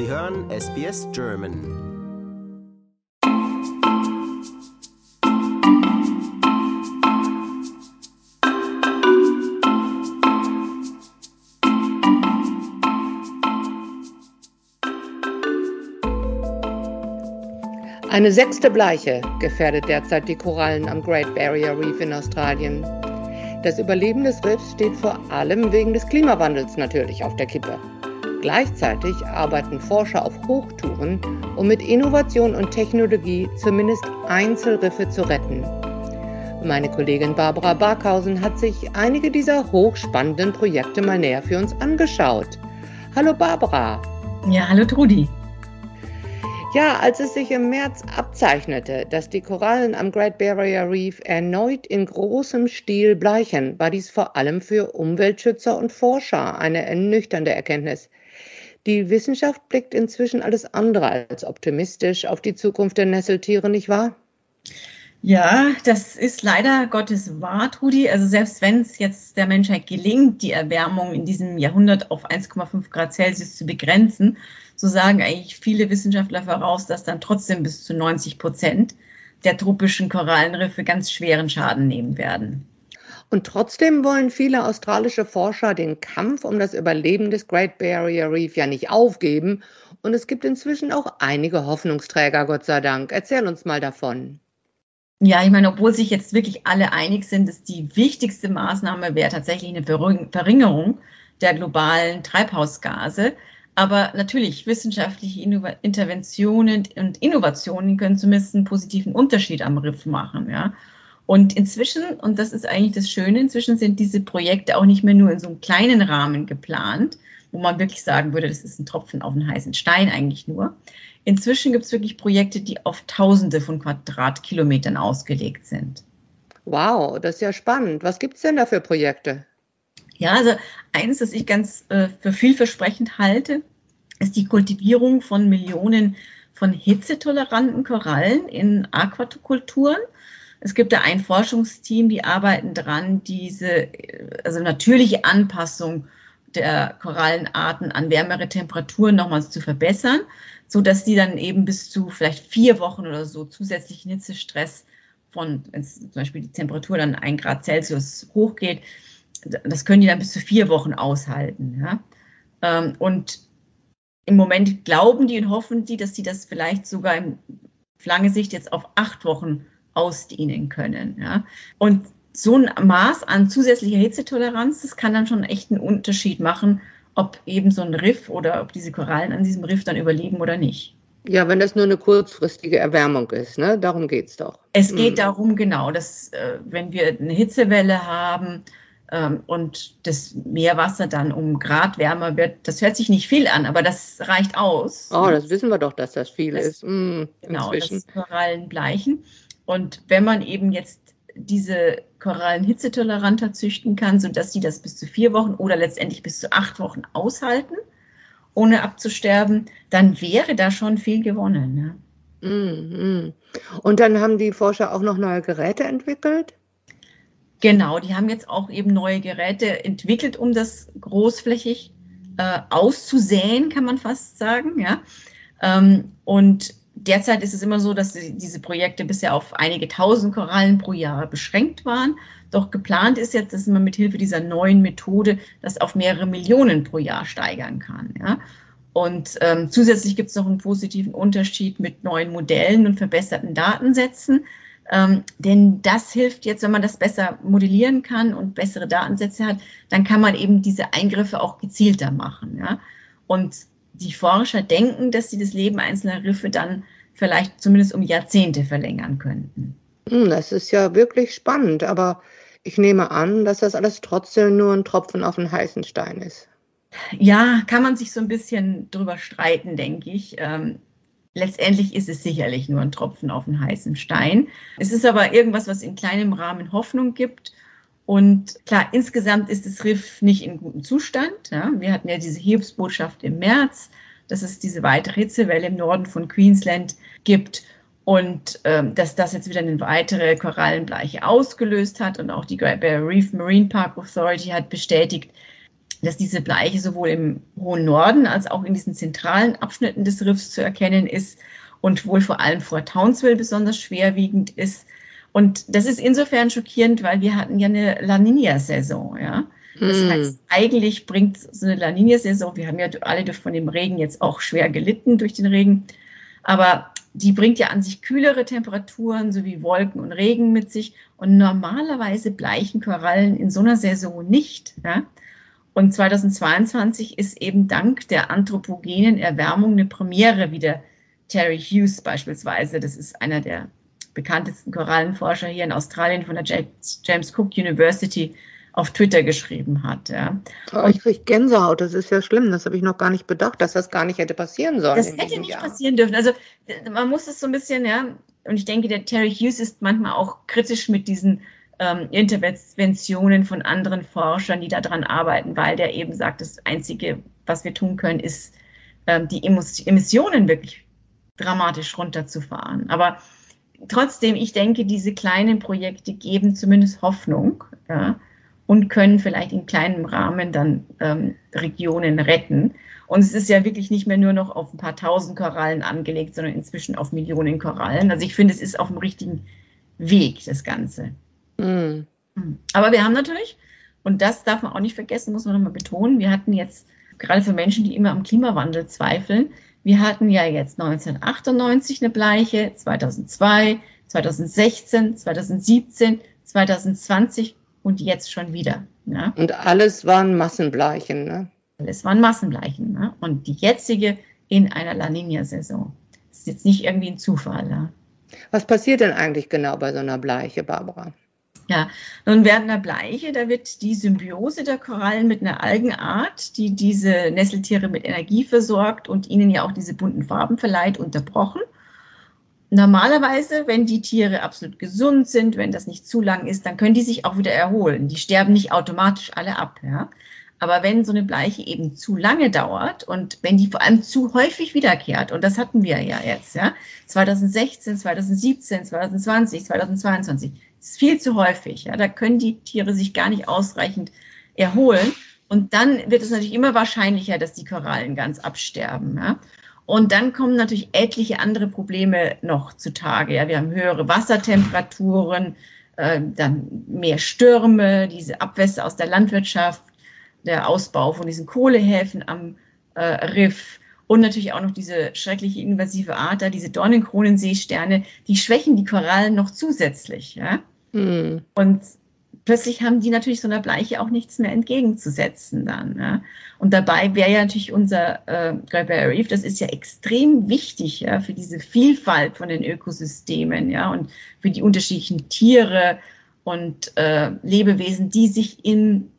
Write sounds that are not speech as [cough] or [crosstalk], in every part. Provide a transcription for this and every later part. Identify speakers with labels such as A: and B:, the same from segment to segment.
A: Sie hören SBS German.
B: Eine sechste Bleiche gefährdet derzeit die Korallen am Great Barrier Reef in Australien. Das Überleben des Riffs steht vor allem wegen des Klimawandels natürlich auf der Kippe. Gleichzeitig arbeiten Forscher auf Hochtouren, um mit Innovation und Technologie zumindest Einzelriffe zu retten. Meine Kollegin Barbara Barkhausen hat sich einige dieser hochspannenden Projekte mal näher für uns angeschaut. Hallo Barbara.
C: Ja, hallo Trudi.
B: Ja, als es sich im März abzeichnete, dass die Korallen am Great Barrier Reef erneut in großem Stil bleichen, war dies vor allem für Umweltschützer und Forscher eine ernüchternde Erkenntnis. Die Wissenschaft blickt inzwischen alles andere als optimistisch auf die Zukunft der Nesseltiere, nicht wahr?
C: Ja, das ist leider Gottes wahr, Trudi. Also selbst wenn es jetzt der Menschheit gelingt, die Erwärmung in diesem Jahrhundert auf 1,5 Grad Celsius zu begrenzen, so sagen eigentlich viele Wissenschaftler voraus, dass dann trotzdem bis zu 90 Prozent der tropischen Korallenriffe ganz schweren Schaden nehmen werden.
B: Und trotzdem wollen viele australische Forscher den Kampf um das Überleben des Great Barrier Reef ja nicht aufgeben. Und es gibt inzwischen auch einige Hoffnungsträger, Gott sei Dank. Erzähl uns mal davon.
C: Ja, ich meine, obwohl sich jetzt wirklich alle einig sind, dass die wichtigste Maßnahme wäre tatsächlich eine Verringerung der globalen Treibhausgase. Aber natürlich, wissenschaftliche Interventionen und Innovationen können zumindest einen positiven Unterschied am Riff machen. Ja. Und inzwischen, und das ist eigentlich das Schöne, inzwischen sind diese Projekte auch nicht mehr nur in so einem kleinen Rahmen geplant, wo man wirklich sagen würde, das ist ein Tropfen auf einen heißen Stein eigentlich nur, Inzwischen gibt es wirklich Projekte, die auf Tausende von Quadratkilometern ausgelegt sind.
B: Wow, das ist ja spannend. Was gibt es denn da für Projekte?
C: Ja, also eines, das ich ganz äh, für vielversprechend halte, ist die Kultivierung von Millionen von hitzetoleranten Korallen in Aquakulturen. Es gibt da ein Forschungsteam, die arbeiten dran, diese also natürliche Anpassung der Korallenarten an wärmere Temperaturen nochmals zu verbessern so dass die dann eben bis zu vielleicht vier Wochen oder so zusätzlichen Hitzestress von, wenn zum Beispiel die Temperatur dann ein Grad Celsius hochgeht, das können die dann bis zu vier Wochen aushalten. Ja? Ähm, und im Moment glauben die und hoffen die, dass sie das vielleicht sogar in lange Sicht jetzt auf acht Wochen ausdehnen können. Ja? Und so ein Maß an zusätzlicher Hitzetoleranz, das kann dann schon echt einen Unterschied machen, ob eben so ein Riff oder ob diese Korallen an diesem Riff dann überleben oder nicht.
B: Ja, wenn das nur eine kurzfristige Erwärmung ist, ne? darum geht es doch.
C: Es geht mhm. darum, genau, dass äh, wenn wir eine Hitzewelle haben ähm, und das Meerwasser dann um Grad wärmer wird, das hört sich nicht viel an, aber das reicht aus.
B: Oh, das wissen wir doch, dass das viel das, ist.
C: Mhm, genau, inzwischen. dass Korallen bleichen. Und wenn man eben jetzt diese Korallen hitzetoleranter züchten kann, sodass sie das bis zu vier Wochen oder letztendlich bis zu acht Wochen aushalten, ohne abzusterben, dann wäre da schon viel gewonnen. Ne?
B: Mhm. Und dann haben die Forscher auch noch neue Geräte entwickelt?
C: Genau, die haben jetzt auch eben neue Geräte entwickelt, um das großflächig äh, auszusäen, kann man fast sagen. Ja? Ähm, und derzeit ist es immer so, dass diese Projekte bisher auf einige tausend Korallen pro Jahr beschränkt waren. Doch geplant ist jetzt, dass man mit Hilfe dieser neuen Methode das auf mehrere Millionen pro Jahr steigern kann. Ja? Und ähm, zusätzlich gibt es noch einen positiven Unterschied mit neuen Modellen und verbesserten Datensätzen. Ähm, denn das hilft jetzt, wenn man das besser modellieren kann und bessere Datensätze hat, dann kann man eben diese Eingriffe auch gezielter machen. Ja? Und die Forscher denken, dass sie das Leben einzelner Riffe dann vielleicht zumindest um Jahrzehnte verlängern könnten.
B: Hm, das ist ja wirklich spannend, aber ich nehme an, dass das alles trotzdem nur ein Tropfen auf den heißen Stein ist.
C: Ja, kann man sich so ein bisschen drüber streiten, denke ich. Ähm, letztendlich ist es sicherlich nur ein Tropfen auf den heißen Stein. Es ist aber irgendwas, was in kleinem Rahmen Hoffnung gibt und klar, insgesamt ist das Riff nicht in gutem Zustand. Ja. Wir hatten ja diese Hiobsbotschaft im März, dass es diese weitere Hitzewelle im Norden von Queensland gibt und ähm, dass das jetzt wieder eine weitere Korallenbleiche ausgelöst hat. Und auch die Great Barrier Reef Marine Park Authority hat bestätigt, dass diese Bleiche sowohl im hohen Norden als auch in diesen zentralen Abschnitten des Riffs zu erkennen ist und wohl vor allem vor Townsville besonders schwerwiegend ist. Und das ist insofern schockierend, weil wir hatten ja eine La Nina-Saison, ja. Das mm. heißt, eigentlich bringt so eine La Nina-Saison, wir haben ja alle von dem Regen jetzt auch schwer gelitten durch den Regen, aber die bringt ja an sich kühlere Temperaturen sowie Wolken und Regen mit sich. Und normalerweise bleichen Korallen in so einer Saison nicht. Ja? Und 2022 ist eben dank der anthropogenen Erwärmung eine Premiere, wie der Terry Hughes beispielsweise, das ist einer der bekanntesten Korallenforscher hier in Australien von der James Cook University, auf Twitter geschrieben hat. Ja.
B: Oh, ich kriege Gänsehaut, das ist ja schlimm, das habe ich noch gar nicht bedacht, dass das gar nicht hätte passieren sollen.
C: Das hätte nicht Jahr. passieren dürfen. Also man muss es so ein bisschen, ja, und ich denke, der Terry Hughes ist manchmal auch kritisch mit diesen ähm, Interventionen von anderen Forschern, die daran arbeiten, weil der eben sagt, das Einzige, was wir tun können, ist, ähm, die Emissionen wirklich dramatisch runterzufahren. Aber trotzdem, ich denke, diese kleinen Projekte geben zumindest Hoffnung. Ja und können vielleicht in kleinem Rahmen dann ähm, Regionen retten. Und es ist ja wirklich nicht mehr nur noch auf ein paar tausend Korallen angelegt, sondern inzwischen auf Millionen Korallen. Also ich finde, es ist auf dem richtigen Weg, das Ganze. Mm. Aber wir haben natürlich, und das darf man auch nicht vergessen, muss man nochmal betonen, wir hatten jetzt, gerade für Menschen, die immer am Klimawandel zweifeln, wir hatten ja jetzt 1998 eine Bleiche, 2002, 2016, 2017, 2020 und jetzt schon wieder.
B: Ne? Und alles waren Massenbleichen. Ne?
C: Alles waren Massenbleichen. Ne? Und die jetzige in einer La Nina-Saison. Das ist jetzt nicht irgendwie ein Zufall. Ne?
B: Was passiert denn eigentlich genau bei so einer Bleiche, Barbara?
C: Ja, nun während einer Bleiche, da wird die Symbiose der Korallen mit einer Algenart, die diese Nesseltiere mit Energie versorgt und ihnen ja auch diese bunten Farben verleiht, unterbrochen normalerweise, wenn die Tiere absolut gesund sind, wenn das nicht zu lang ist, dann können die sich auch wieder erholen. Die sterben nicht automatisch alle ab. Ja? Aber wenn so eine Bleiche eben zu lange dauert und wenn die vor allem zu häufig wiederkehrt, und das hatten wir ja jetzt, ja, 2016, 2017, 2020, 2022, ist viel zu häufig. Ja, da können die Tiere sich gar nicht ausreichend erholen. Und dann wird es natürlich immer wahrscheinlicher, dass die Korallen ganz absterben. Ja? Und dann kommen natürlich etliche andere Probleme noch zutage. Ja, wir haben höhere Wassertemperaturen, äh, dann mehr Stürme, diese Abwässer aus der Landwirtschaft, der Ausbau von diesen Kohlehäfen am äh, Riff und natürlich auch noch diese schreckliche invasive Art, da diese Dornenkronenseesterne, die schwächen die Korallen noch zusätzlich. Ja? Hm. Und plötzlich haben die natürlich so einer Bleiche auch nichts mehr entgegenzusetzen dann. Ja. Und dabei wäre ja natürlich unser äh, Great Barrier Reef, das ist ja extrem wichtig ja, für diese Vielfalt von den Ökosystemen ja, und für die unterschiedlichen Tiere und äh, Lebewesen, die sich in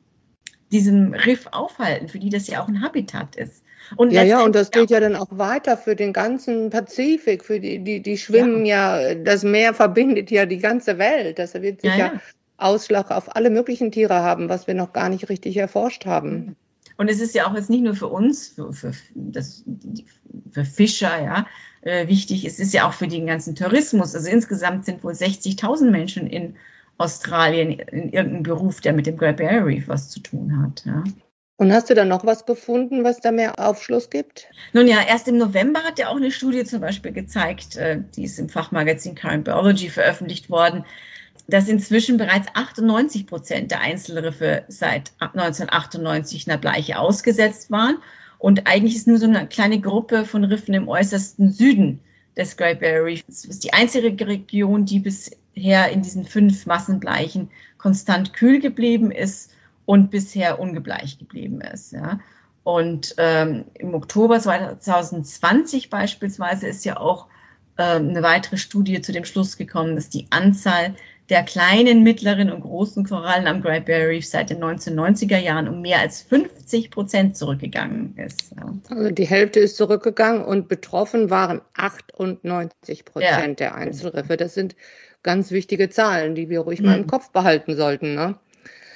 C: diesem Riff aufhalten, für die das ja auch ein Habitat ist.
B: Und ja, ja, und das geht ja dann auch weiter für den ganzen Pazifik, für die, die, die schwimmen ja. ja das Meer verbindet ja die ganze Welt. Das wird sich ja, ja Ausschlag auf alle möglichen Tiere haben, was wir noch gar nicht richtig erforscht haben.
C: Und es ist ja auch jetzt nicht nur für uns, für, für, das, für Fischer, ja, äh, wichtig. Es ist ja auch für den ganzen Tourismus. Also insgesamt sind wohl 60.000 Menschen in Australien in irgendeinem Beruf, der mit dem Great Barrier Reef was zu tun hat. Ja.
B: Und hast du da noch was gefunden, was da mehr Aufschluss gibt?
C: Nun ja, erst im November hat ja auch eine Studie zum Beispiel gezeigt, äh, die ist im Fachmagazin Current Biology veröffentlicht worden, dass inzwischen bereits 98 Prozent der Einzelriffe seit 1998 einer Bleiche ausgesetzt waren. Und eigentlich ist nur so eine kleine Gruppe von Riffen im äußersten Süden des Great Barrier Reef. Das ist die einzige Region, die bisher in diesen fünf Massenbleichen konstant kühl geblieben ist und bisher ungebleicht geblieben ist. Ja. Und ähm, im Oktober 2020 beispielsweise ist ja auch eine weitere Studie zu dem Schluss gekommen, dass die Anzahl der kleinen, mittleren und großen Korallen am Great Barrier Reef seit den 1990er Jahren um mehr als 50 Prozent zurückgegangen ist.
B: Also die Hälfte ist zurückgegangen und betroffen waren 98 Prozent ja. der Einzelriffe. Das sind ganz wichtige Zahlen, die wir ruhig mhm. mal im mhm. Kopf behalten sollten. Ne?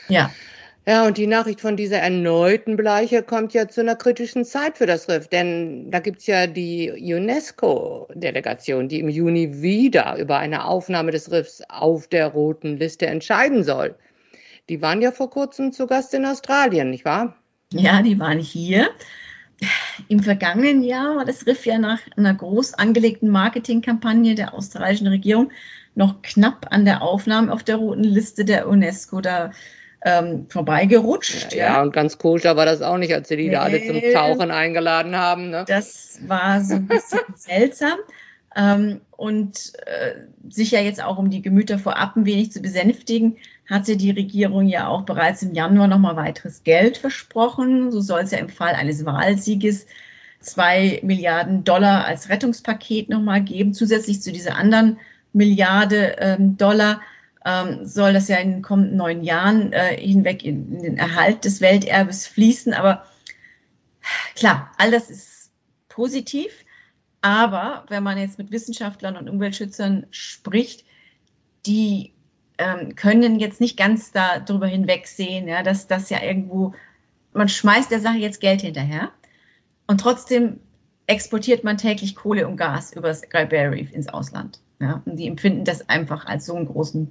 C: Ja.
B: Ja, und die Nachricht von dieser erneuten Bleiche kommt ja zu einer kritischen Zeit für das Riff, denn da gibt's ja die UNESCO-Delegation, die im Juni wieder über eine Aufnahme des Riffs auf der roten Liste entscheiden soll. Die waren ja vor kurzem zu Gast in Australien, nicht wahr?
C: Ja, die waren hier. Im vergangenen Jahr war das Riff ja nach einer groß angelegten Marketingkampagne der australischen Regierung noch knapp an der Aufnahme auf der roten Liste der UNESCO da ähm, vorbeigerutscht.
B: Ja, ja. ja, und ganz koscher war das auch nicht, als sie die nee, da alle zum Tauchen eingeladen haben. Ne?
C: Das war so ein bisschen [laughs] seltsam. Ähm, und äh, sicher jetzt auch, um die Gemüter vorab ein wenig zu besänftigen, hatte die Regierung ja auch bereits im Januar nochmal weiteres Geld versprochen. So soll es ja im Fall eines Wahlsieges zwei Milliarden Dollar als Rettungspaket nochmal geben, zusätzlich zu dieser anderen Milliarde ähm, Dollar ähm, soll das ja in den kommenden neun Jahren äh, hinweg in, in, den Erhalt des Welterbes fließen. Aber klar, all das ist positiv. Aber wenn man jetzt mit Wissenschaftlern und Umweltschützern spricht, die ähm, können jetzt nicht ganz darüber hinwegsehen, ja, dass das ja irgendwo, man schmeißt der Sache jetzt Geld hinterher und trotzdem exportiert man täglich Kohle und Gas über das Great Barrier Reef ins Ausland. Ja, und die empfinden das einfach als so einen großen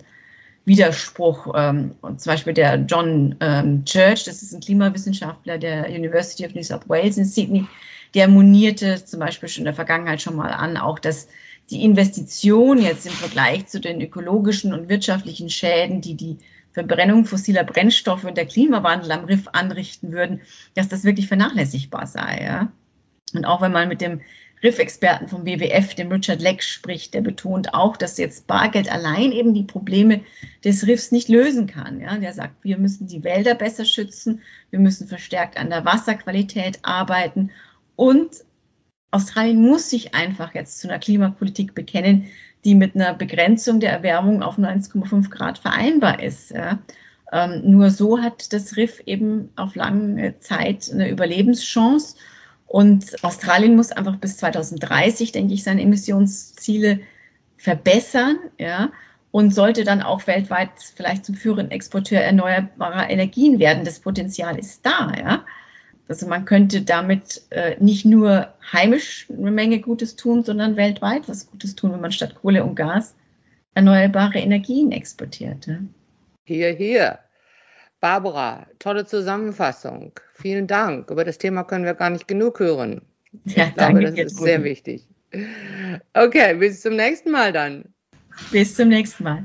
C: Widerspruch. Ähm, und zum Beispiel der John ähm, Church, das ist ein Klimawissenschaftler der University of New South Wales in Sydney, der monierte zum Beispiel schon in der Vergangenheit schon mal an, auch dass die Investition jetzt im Vergleich zu den ökologischen und wirtschaftlichen Schäden, die die Verbrennung fossiler Brennstoffe und der Klimawandel am Riff anrichten würden, dass das wirklich vernachlässigbar sei. Ja? Und auch wenn man mit dem Riff-Experten vom WWF, dem Richard Leck, spricht, der betont auch, dass jetzt Bargeld allein eben die Probleme des Riffs nicht lösen kann. Ja, der sagt, wir müssen die Wälder besser schützen, wir müssen verstärkt an der Wasserqualität arbeiten und Australien muss sich einfach jetzt zu einer Klimapolitik bekennen, die mit einer Begrenzung der Erwärmung auf 1,5 Grad vereinbar ist. Ja. Ähm, nur so hat das Riff eben auf lange Zeit eine Überlebenschance. Und Australien muss einfach bis 2030, denke ich, seine Emissionsziele verbessern, ja, und sollte dann auch weltweit vielleicht zum führenden Exporteur erneuerbarer Energien werden. Das Potenzial ist da, ja. Also man könnte damit äh, nicht nur heimisch eine Menge Gutes tun, sondern weltweit was Gutes tun, wenn man statt Kohle und Gas erneuerbare Energien exportiert. Ja?
B: Hier, hier. Barbara, tolle Zusammenfassung. Vielen Dank. Über das Thema können wir gar nicht genug hören.
C: Ich ja, glaube,
B: danke, das ist sehr wichtig. Okay, bis zum nächsten Mal dann.
C: Bis zum nächsten Mal.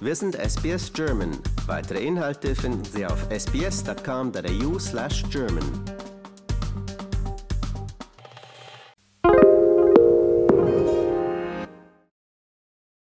A: Wir sind SBS German. Weitere Inhalte finden Sie auf sbs.com.au/german.